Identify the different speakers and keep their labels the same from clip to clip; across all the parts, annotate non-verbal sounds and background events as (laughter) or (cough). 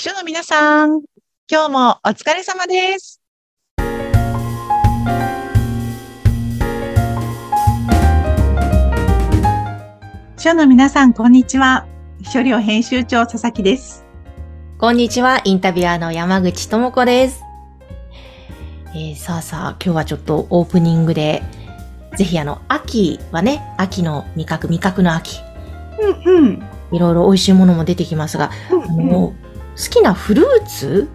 Speaker 1: 秘書の皆さん、今日もお疲れ様です。秘書の皆さん、こんにちは。秘書寮編集長、佐々木です。
Speaker 2: こんにちは、インタビュアーの山口智子です。えー、さあさあ、今日はちょっとオープニングで、ぜひあの、秋はね、秋の味覚、味覚の秋。
Speaker 1: うんうん。
Speaker 2: いろいろ美味しいものも出てきますが、あの、好きなフルーツ？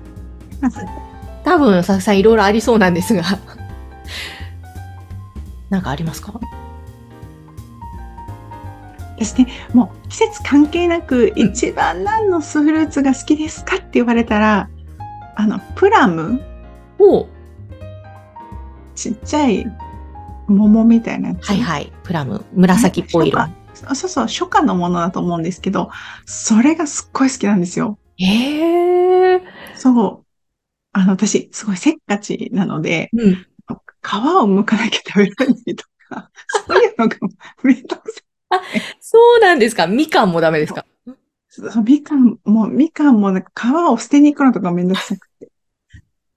Speaker 2: 多分、佐々木さんいろいろありそうなんですが。(laughs) なんかありますか？
Speaker 1: ですね、もう季節関係なく、一番何のフルーツが好きですかって言われたら、あの、プラム？
Speaker 2: お。
Speaker 1: ちっちゃい桃みたいなやつ？
Speaker 2: はいはい、プラム、紫っぽい色。
Speaker 1: そうそう、初夏のものだと思うんですけど、それがすっごい好きなんですよ。
Speaker 2: へえ。
Speaker 1: そう。あの、私、すごいせっかちなので、
Speaker 2: うん。
Speaker 1: 皮を剥かなきゃ食べられないとか、(laughs) そういうのがめんどくさ
Speaker 2: そうなんですか？みかんもダメですか？
Speaker 1: い。そうみかんも、みかんもなんか皮を捨てに行くのとかめんどくさくて。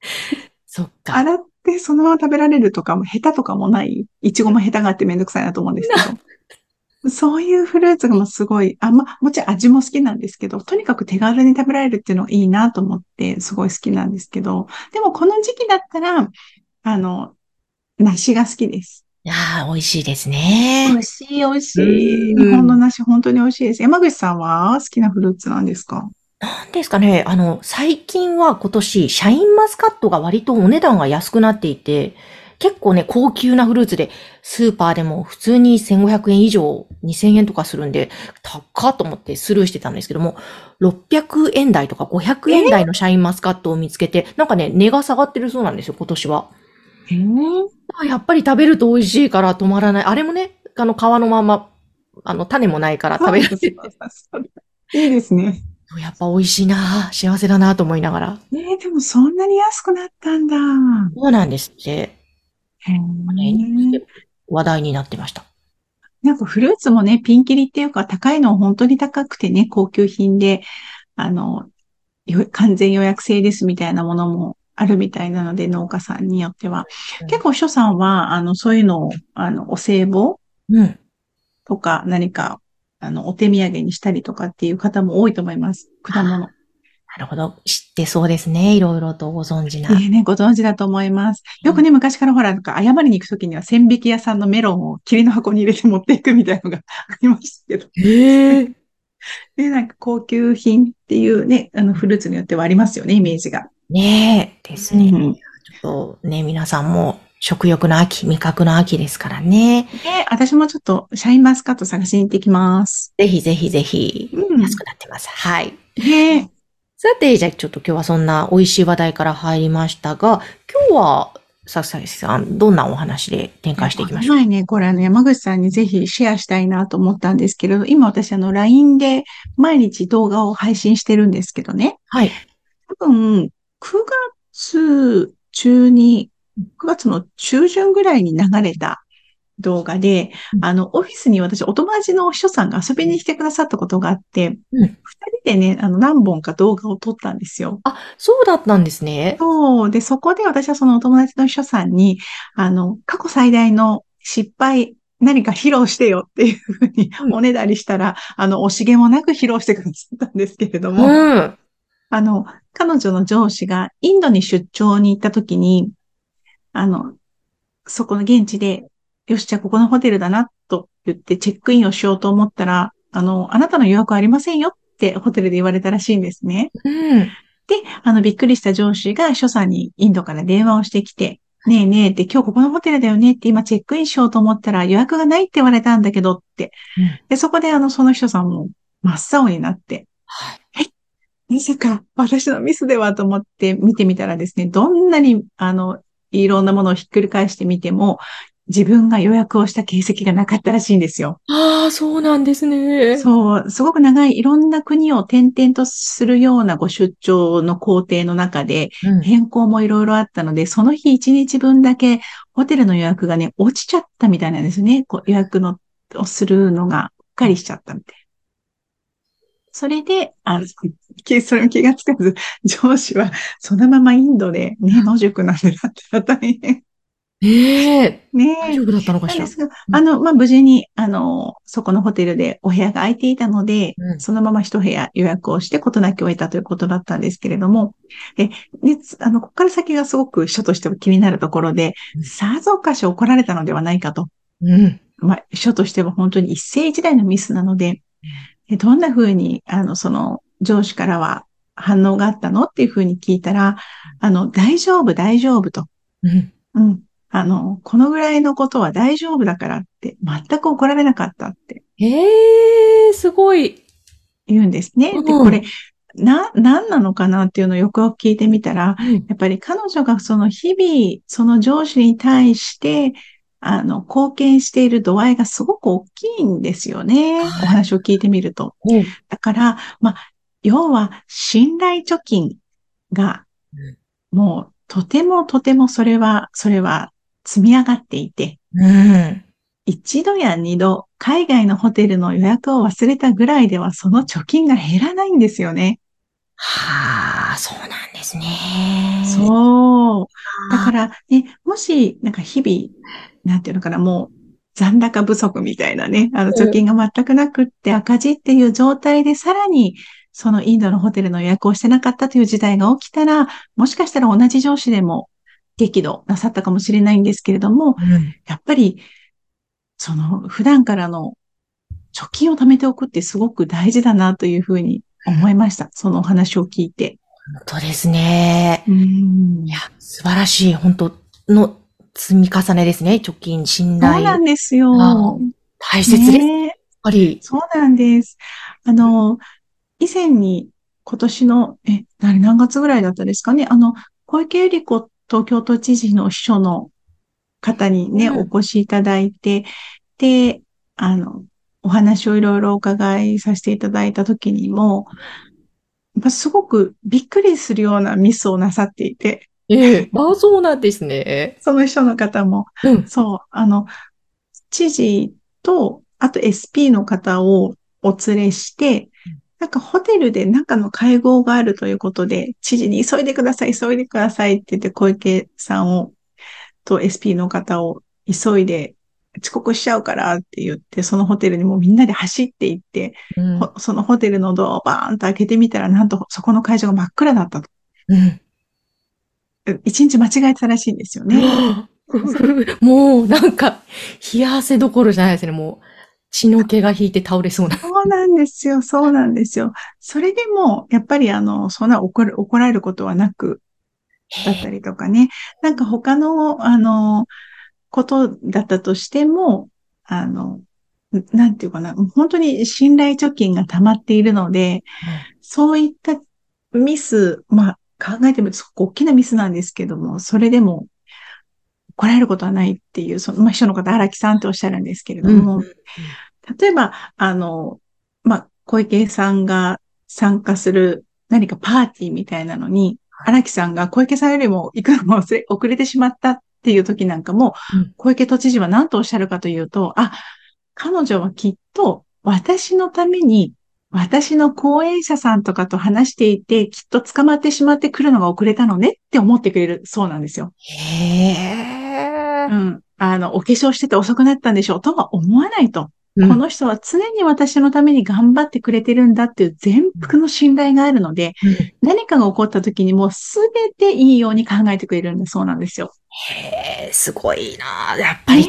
Speaker 1: (laughs)
Speaker 2: そっか。
Speaker 1: 洗ってそのまま食べられるとかも、ヘタとかもない。いちごもヘタがあってめんどくさいなと思うんですけど。そういうフルーツがもうすごい、あ、ま、もちろん味も好きなんですけど、とにかく手軽に食べられるっていうのがいいなと思って、すごい好きなんですけど、でもこの時期だったら、あの、梨が好きです。
Speaker 2: いやー、美味しいですね。
Speaker 1: 美味しい、美味しい。
Speaker 2: うん
Speaker 1: 日本の梨本当に美味しいです。山口さんは好きなフルーツなんですか？
Speaker 2: なんですかね、あの、最近は今年、シャインマスカットが割とお値段が安くなっていて、結構ね、高級なフルーツで、スーパーでも普通に1500円以上、2000円とかするんで、高っと思ってスルーしてたんですけども、600円台とか500円台のシャインマスカットを見つけて、なんかね、値が下がってるそうなんですよ、今年は。
Speaker 1: え
Speaker 2: あやっぱり食べると美味しいから止まらない。あれもね、あの皮のまま、あの種もないから食べら。
Speaker 1: いいですね。
Speaker 2: やっぱ美味しいな幸せだなと思いながら。
Speaker 1: えー、でもそんなに安くなったんだ。
Speaker 2: そうなんですって。話題になってました。
Speaker 1: なんかフルーツもね、ピンキリっていうか高いの本当に高くてね、高級品で、あの、よ完全予約制ですみたいなものもあるみたいなので、農家さんによっては。結構、所さんは、あの、そういうのを、あの、お歳暮
Speaker 2: うん。
Speaker 1: とか何か、あの、お手土産にしたりとかっていう方も多いと思います。果物。
Speaker 2: なるほど。知ってそうですね。いろいろとご存知な。
Speaker 1: ええね、ご存知だと思います。よくね、昔からほら、なんか謝りに行くときには千匹屋さんのメロンを霧の箱に入れて持っていくみたいなのがありましたけど。
Speaker 2: へえ。(laughs)
Speaker 1: で、なんか高級品っていうね、あの、フルーツによってはありますよね、イメージが。
Speaker 2: ねえ。ですね。
Speaker 1: うん
Speaker 2: ちょっとね、皆さんも食欲の秋、味覚の秋ですからね。
Speaker 1: で、私もちょっとシャインマスカット探しに行ってきます。
Speaker 2: ぜひぜひぜひ、
Speaker 1: うん
Speaker 2: 安くなってます。はい。
Speaker 1: ね
Speaker 2: さて、じゃあちょっと今日はそんな美味しい話題から入りましたが、今日は、さささん、どんなお話で展開していきましょう？
Speaker 1: 前ね、これあの、山口さんにぜひシェアしたいなと思ったんですけれど、今私あの、LINE で毎日動画を配信してるんですけどね。
Speaker 2: はい。
Speaker 1: 多分、9月中に、9月の中旬ぐらいに流れた動画で、
Speaker 2: うん
Speaker 1: あの、オフィスに私、お友達の秘書さんが遊びに来てくださったことがあって、
Speaker 2: うん
Speaker 1: 二人でね、あの、何本か動画を撮ったんですよ。
Speaker 2: あ、そうだったんですね。
Speaker 1: そう。で、そこで私はそのお友達の秘書さんに、あの、過去最大の失敗、何か披露してよっていうふうに
Speaker 2: うん
Speaker 1: おねだりしたら、あの、惜しげもなく披露してくださったんですけれども、
Speaker 2: うん。
Speaker 1: あの、彼女の上司がインドに出張に行った時に、あの、そこの現地で、よし、じゃあここのホテルだな、と言ってチェックインをしようと思ったら、あの、あなたの予約はありませんよってホテルで言われたらしいんですね。
Speaker 2: うん。
Speaker 1: で、あの、びっくりした上司が所さんにインドから電話をしてきて、ねえねえって今日ここのホテルだよねって今チェックインしようと思ったら予約がないって言われたんだけどって。
Speaker 2: うん
Speaker 1: で、そこであの、その人さんも真っ青になって、
Speaker 2: はい。
Speaker 1: まさか私のミスではと思って見てみたらですね、どんなにあの、いろんなものをひっくり返してみても、自分が予約をした形跡がなかったらしいんですよ。
Speaker 2: ああ、そうなんですね。
Speaker 1: そう、すごく長いいろんな国を転々とするようなご出張の工程の中で、
Speaker 2: うん。
Speaker 1: 変更もいろいろあったので、その日一日分だけホテルの予約がね、落ちちゃったみたいなんですね。こう予約のをするのがうっかりしちゃったみたい。それで、あの、き (laughs) それも気がつかず、上司はそのままインドでね、野宿なんてなったら大変。
Speaker 2: ええ
Speaker 1: ね
Speaker 2: 大丈夫だったのかしら？
Speaker 1: なんで。すが、あの、まあ、無事に、あの、そこのホテルでお部屋が空いていたので、
Speaker 2: うん
Speaker 1: そのまま一部屋予約をして事なきを得たということだったんですけれども、で、で、つあの、ここから先がすごく秘書としては気になるところで
Speaker 2: うん、
Speaker 1: さぞかし怒られたのではないかと。
Speaker 2: うん。
Speaker 1: まあ、秘書としては本当に一世一代のミスなので、でどんな風に、あの、その、上司からは反応があったの？っていう風に聞いたら、あの、大丈夫、大丈夫と。
Speaker 2: うん。
Speaker 1: うん。あの、このぐらいのことは大丈夫だからって、全く怒られなかったって
Speaker 2: ええすごい。
Speaker 1: 言うんですね。で、
Speaker 2: うん
Speaker 1: これ、な、何なのかなっていうのをよくよく聞いてみたら、
Speaker 2: うん
Speaker 1: やっぱり彼女がその日々、その上司に対して、あの、貢献している度合いがすごく大きいんですよね。お
Speaker 2: はい
Speaker 1: 話を聞いてみると。
Speaker 2: おう
Speaker 1: だから、まあ、要は、信頼貯金が
Speaker 2: う、
Speaker 1: もう、とてもとてもそれは、それは積み上がっていて、
Speaker 2: うん。
Speaker 1: 一度や二度、海外のホテルの予約を忘れたぐらいでは、その貯金が減らないんですよね。
Speaker 2: はあ、そうなんですね。
Speaker 1: そう。だか
Speaker 2: ら、
Speaker 1: ら、ね、もし、なんか日々、なんていうのかな、もう、残高不足みたいなね、あの、貯金が全くなくって赤字っていう状態で、さらに、そのインドのホテルの予約をしてなかったという事態が起きたら、もしかしたら同じ上司でも激怒なさったかもしれないんですけれども、
Speaker 2: うん。
Speaker 1: やっぱり、その、普段からの貯金を貯めておくってすごく大事だなというふうに思いました。そのお話を聞いて。
Speaker 2: 本当ですね。
Speaker 1: うん
Speaker 2: いや、素晴らしい、本当の積み重ねですね。貯金、信
Speaker 1: そうな
Speaker 2: 頼。
Speaker 1: んですよ。
Speaker 2: あ大切です。やっ
Speaker 1: ね
Speaker 2: ぱり。
Speaker 1: そうなんです。あの、以前に今年の、え、何何月ぐらいだったですかね。あの、小池百合子東京都知事の秘書の方にね、
Speaker 2: うん。
Speaker 1: お越しいただいて、で、あの、お話をいろいろお伺いさせていただいたときにも、やっぱすごくびっくりするようなミスをなさっていて、
Speaker 2: ええ。あ、そうなんですね。
Speaker 1: その秘書の方も、
Speaker 2: うん。
Speaker 1: そう、あの、知事と、あと SP の方をお連れして
Speaker 2: うん、
Speaker 1: なんかホテルで中の会合があるということで、知事に急いでください、急いでくださいって言って小池さんを、と SP の方を急いで遅刻しちゃうからって言って、そのホテルにもうみんなで走って行って、
Speaker 2: うん。
Speaker 1: ほそのホテルのドアをバーンと開けてみたら、なんとそこの会場が真っ暗だったと。
Speaker 2: うん。
Speaker 1: 一日間違えてたらしいんですよね。(laughs)
Speaker 2: もう、なんか、冷や汗どころじゃないですね。もう、血の気が引いて倒れそうな。
Speaker 1: そうなんですよ、そうなんですよ。それでも、やっぱりあの、そんな怒る、怒られることはなく、だったりとかね。なんか他の、あの、ことだったとしても、あの、なんていうかな、本当に信頼貯金が溜まっているので、そういったミス、まあ考えてみるとすごく大きなミスなんですけども、それでも怒られることはないっていう、その、まあ秘書の方、荒木さんっておっしゃるんですけれども、例えば、あの、まあ、小池さんが参加する何かパーティーみたいなのに、荒木さんが小池さんよりも行くのも (laughs) 遅れてしまったっていう時なんかも
Speaker 2: うん、
Speaker 1: 小池都知事は何とおっしゃるかというと、あ、彼女はきっと私のために私の講演者さんとかと話していて、きっと捕まってしまって来るのが遅れたのねって思ってくれるそうなんですよ。
Speaker 2: へえ
Speaker 1: う。ん。あの、お化粧してて遅くなったんでしょうとは思わないと。この人は常に私のために頑張ってくれてるんだっていう全幅の信頼があるので、
Speaker 2: うん
Speaker 1: 何かが起こった時にもうすべていいように考えてくれるんだそうなんですよ。
Speaker 2: へえ、すごいなやっぱり
Speaker 1: ね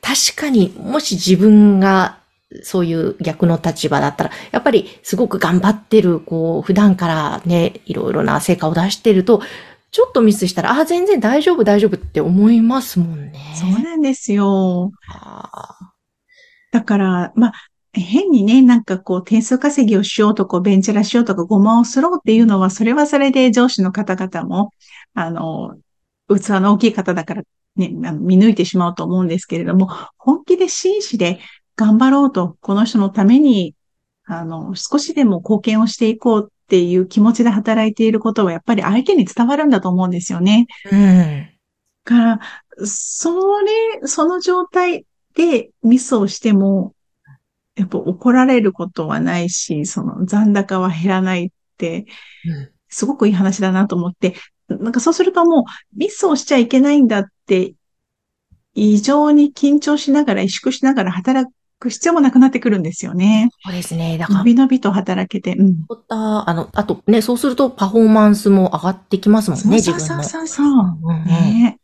Speaker 2: 確かに、もし自分が、そういう逆の立場だったら、やっぱりすごく頑張ってる、こう、普段からね、いろいろな成果を出してると、ちょっとミスしたら、あ、全然大丈夫、大丈夫って思いますもんね。
Speaker 1: そうなんですよ。
Speaker 2: あ
Speaker 1: だから、まあ、変にね、なんかこう、点数稼ぎをしようと、こう、ベンチャラしようとか、ごまをすろうっていうのは、それはそれで上司の方々も、あの、器の大きい方だから、ね、見抜いてしまうと思うんですけれども、本気で真摯で頑張ろうと、この人のために、あの、少しでも貢献をしていこうっていう気持ちで働いていることは、やっぱり相手に伝わるんだと思うんですよね。
Speaker 2: うん。
Speaker 1: から、それ、その状態でミスをしても、やっぱ怒られることはないし、その残高は減らないって、すごくいい話だなと思って、なんかそうするともうミスをしちゃいけないんだって、異常に緊張しながら、萎縮しながら働く必要もなくなってくるんですよね。
Speaker 2: そうですね。だから
Speaker 1: の、びのびと働けて。うん。
Speaker 2: あの、あとね、そうするとパフォーマンスも上がってきますもんね。
Speaker 1: そうそうそうそう。
Speaker 2: うん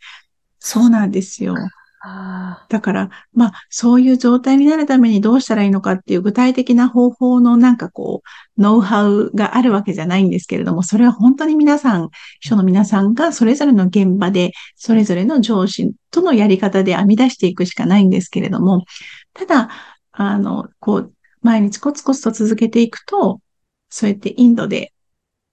Speaker 1: そうなんですよ。
Speaker 2: あ
Speaker 1: だから、まあ、そういう状態になるためにどうしたらいいのかっていう具体的な方法のなんかこう、ノウハウがあるわけじゃないんですけれども、それは本当に皆さん、秘書の皆さんがそれぞれの現場で、それぞれの上司とのやり方で編み出していくしかないんですけれども、ただ、あの、こう、毎日コツコツと続けていくと、そうやってインドで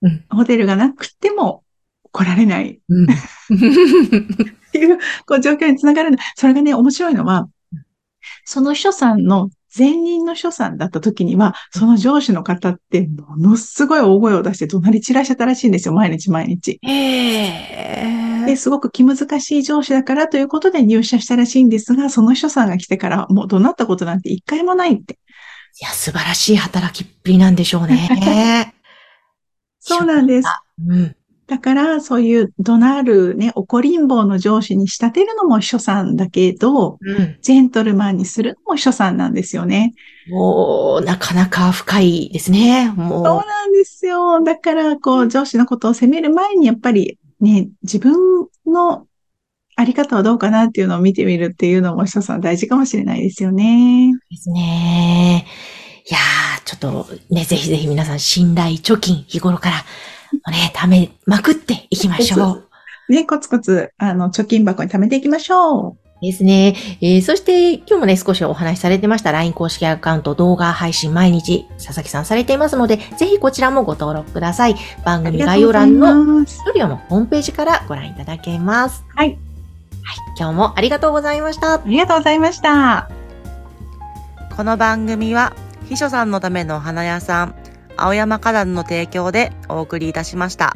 Speaker 2: うん
Speaker 1: ホテルがなくても来られない
Speaker 2: うん。
Speaker 1: っ (laughs) ていう、こう、状況につながるの。それがね、面白いのは、その秘書さんの、前任の秘書さんだった時には、その上司の方って、ものすごい大声を出して怒鳴り散らしてたらしいんですよ、毎日毎日。
Speaker 2: へ
Speaker 1: で、すごく気難しい上司だからということで入社したらしいんですが、その秘書さんが来てから、もう怒鳴ったことなんて一回もないって。
Speaker 2: いや、素晴らしい働きっぷりなんでしょうね。(laughs)
Speaker 1: そうなんです。
Speaker 2: うん。
Speaker 1: だから、そういう怒鳴るね、怒りん坊の上司に仕立てるのも秘書さんだけど、
Speaker 2: うん。
Speaker 1: ジェントルマンにするのも秘書さんなんですよね。
Speaker 2: もう、なかなか深いですね。
Speaker 1: そう
Speaker 2: も
Speaker 1: なんですよ。だから、こう、上司のことを責める前に、やっぱりね、自分のあり方はどうかなっていうのを見てみるっていうのも、秘書さん大事かもしれないですよね。
Speaker 2: うですね。いやー、ちょっとね、ぜひぜひ皆さん信頼貯金日頃から、ね、貯めまくっていきましょう。(laughs)
Speaker 1: ね、コツコツ、あの、貯金箱に貯めていきましょう。
Speaker 2: ですね。えーそして今日もね、少しお話しされてました LINE 公式アカウント動画配信毎日、佐々木さんされていますので、ぜひこちらもご登録ください。番組概要欄の。ストリオのホームページからご覧いただけます。
Speaker 1: はい。
Speaker 2: はい。今日もありがとうございました
Speaker 1: あ。りがとうございました。
Speaker 3: この番組は秘書さんのためのお花屋さん青山花壇の提供でお送りいたしました。